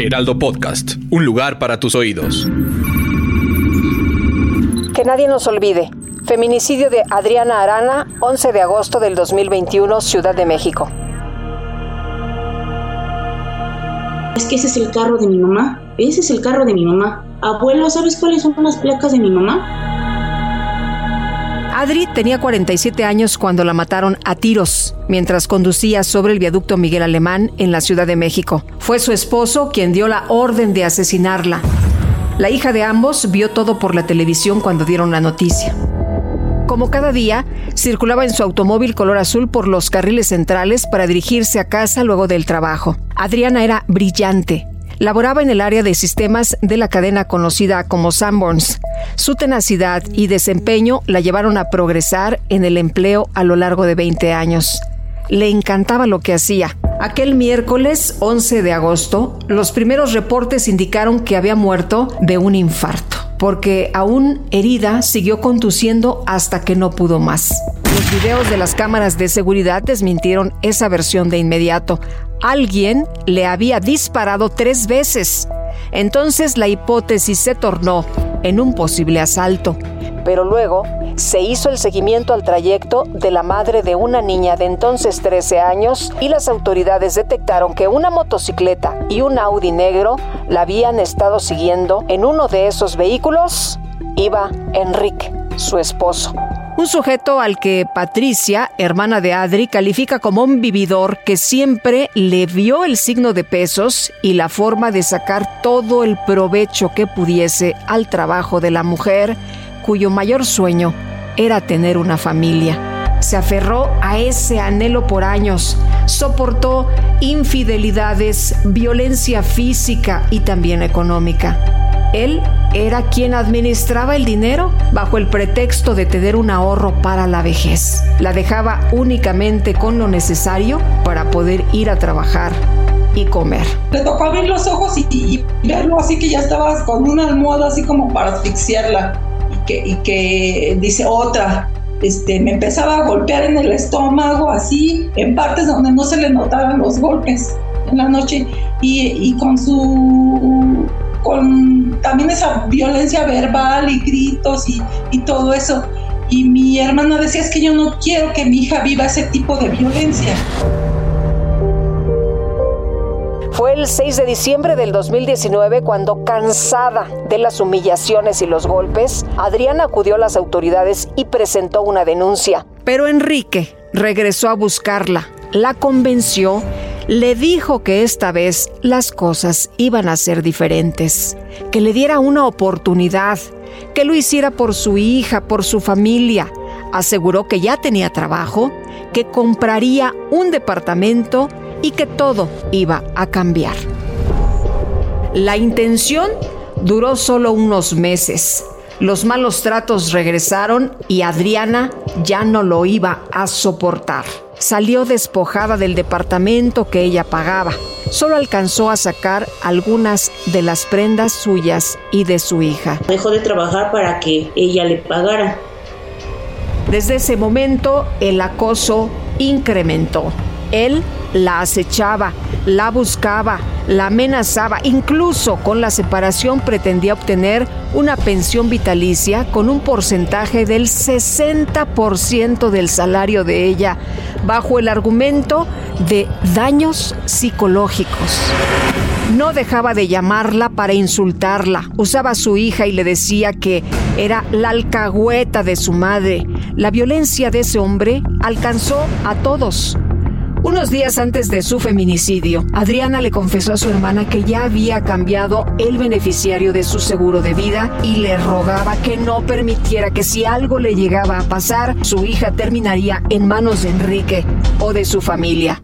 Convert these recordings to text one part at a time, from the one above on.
Heraldo Podcast, un lugar para tus oídos. Que nadie nos olvide. Feminicidio de Adriana Arana, 11 de agosto del 2021, Ciudad de México. Es que ese es el carro de mi mamá. Ese es el carro de mi mamá. Abuelo, ¿sabes cuáles son las placas de mi mamá? Adri tenía 47 años cuando la mataron a tiros mientras conducía sobre el viaducto Miguel Alemán en la Ciudad de México. Fue su esposo quien dio la orden de asesinarla. La hija de ambos vio todo por la televisión cuando dieron la noticia. Como cada día, circulaba en su automóvil color azul por los carriles centrales para dirigirse a casa luego del trabajo. Adriana era brillante, Laboraba en el área de sistemas de la cadena conocida como Sanborns. Su tenacidad y desempeño la llevaron a progresar en el empleo a lo largo de 20 años. Le encantaba lo que hacía. Aquel miércoles 11 de agosto, los primeros reportes indicaron que había muerto de un infarto, porque aún herida siguió conduciendo hasta que no pudo más. Los videos de las cámaras de seguridad desmintieron esa versión de inmediato. Alguien le había disparado tres veces. Entonces la hipótesis se tornó en un posible asalto. Pero luego se hizo el seguimiento al trayecto de la madre de una niña de entonces 13 años y las autoridades detectaron que una motocicleta y un Audi negro la habían estado siguiendo. En uno de esos vehículos iba Enrique, su esposo. Un sujeto al que Patricia, hermana de Adri, califica como un vividor que siempre le vio el signo de pesos y la forma de sacar todo el provecho que pudiese al trabajo de la mujer, cuyo mayor sueño era tener una familia. Se aferró a ese anhelo por años, soportó infidelidades, violencia física y también económica. Él era quien administraba el dinero bajo el pretexto de tener un ahorro para la vejez. La dejaba únicamente con lo necesario para poder ir a trabajar y comer. Le tocó abrir los ojos y, verlo así que ya estabas con una almohada así como para asfixiarla y que, y que dice otra. Este, me empezaba a golpear en el estómago así, en partes donde no se le notaban los golpes en la noche y, y con su con también esa violencia verbal y gritos y, todo eso. Y mi hermana decía, es que yo no quiero que mi hija viva ese tipo de violencia. Fue el 6 de diciembre del 2019 cuando, cansada de las humillaciones y los golpes, Adriana acudió a las autoridades y presentó una denuncia. Pero Enrique regresó a buscarla, la convenció le dijo que esta vez las cosas iban a ser diferentes, que le diera una oportunidad, que lo hiciera por su hija, por su familia. Aseguró que ya tenía trabajo, que compraría un departamento y que todo iba a cambiar. La intención duró solo unos meses. Los malos tratos regresaron y Adriana ya no lo iba a soportar salió despojada del departamento que ella pagaba. Solo alcanzó a sacar algunas de las prendas suyas y de su hija. Dejó de trabajar para que ella le pagara. Desde ese momento el acoso incrementó. Él la acechaba, la buscaba, la amenazaba, incluso con la separación pretendía obtener una pensión vitalicia con un porcentaje del 60% del salario de ella, bajo el argumento de daños psicológicos. No dejaba de llamarla para insultarla. Usaba a su hija y le decía que era la alcahueta de su madre. La violencia de ese hombre alcanzó a todos. Unos días antes de su feminicidio, Adriana le confesó a su hermana que ya había cambiado el beneficiario de su seguro de vida y le rogaba que no permitiera que si algo le llegaba a pasar, su hija terminaría en manos de Enrique o de su familia.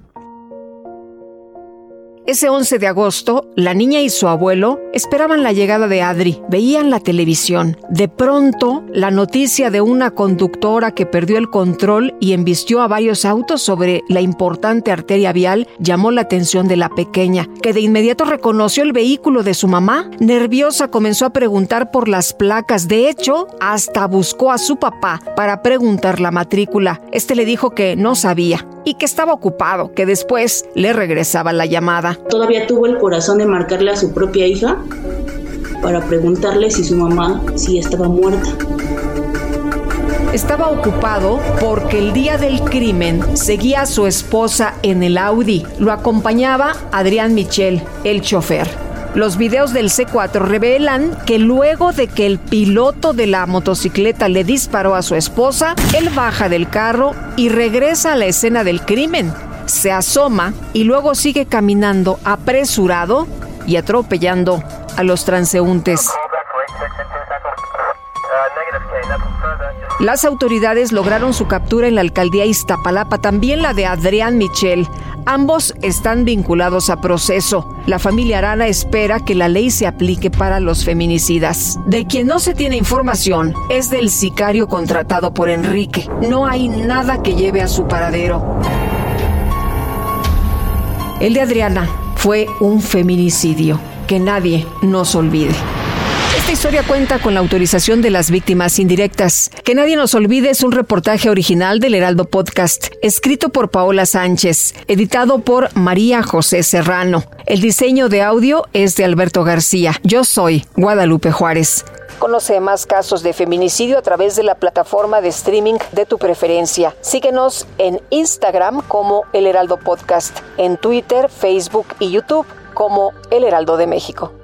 Ese 11 de agosto, la niña y su abuelo esperaban la llegada de Adri, veían la televisión. De pronto, la noticia de una conductora que perdió el control y embistió a varios autos sobre la importante arteria vial llamó la atención de la pequeña, que de inmediato reconoció el vehículo de su mamá. Nerviosa comenzó a preguntar por las placas, de hecho, hasta buscó a su papá para preguntar la matrícula. Este le dijo que no sabía y que estaba ocupado, que después le regresaba la llamada. Todavía tuvo el corazón de marcarle a su propia hija para preguntarle si su mamá sí estaba muerta. Estaba ocupado porque el día del crimen seguía a su esposa en el Audi. Lo acompañaba Adrián Michel, el chofer. Los videos del C4 revelan que luego de que el piloto de la motocicleta le disparó a su esposa, él baja del carro y regresa a la escena del crimen. Se asoma y luego sigue caminando apresurado y atropellando a los transeúntes. Las autoridades lograron su captura en la alcaldía Iztapalapa, también la de Adrián Michel. Ambos están vinculados a proceso. La familia Arana espera que la ley se aplique para los feminicidas. De quien no se tiene información es del sicario contratado por Enrique. No hay nada que lleve a su paradero. El de Adriana fue un feminicidio. Que nadie nos olvide. Esta historia cuenta con la autorización de las víctimas indirectas. Que nadie nos olvide es un reportaje original del Heraldo Podcast, escrito por Paola Sánchez, editado por María José Serrano. El diseño de audio es de Alberto García. Yo soy Guadalupe Juárez. Conoce más casos de feminicidio a través de la plataforma de streaming de tu preferencia. Síguenos en Instagram como El Heraldo Podcast, en Twitter, Facebook y YouTube como El Heraldo de México.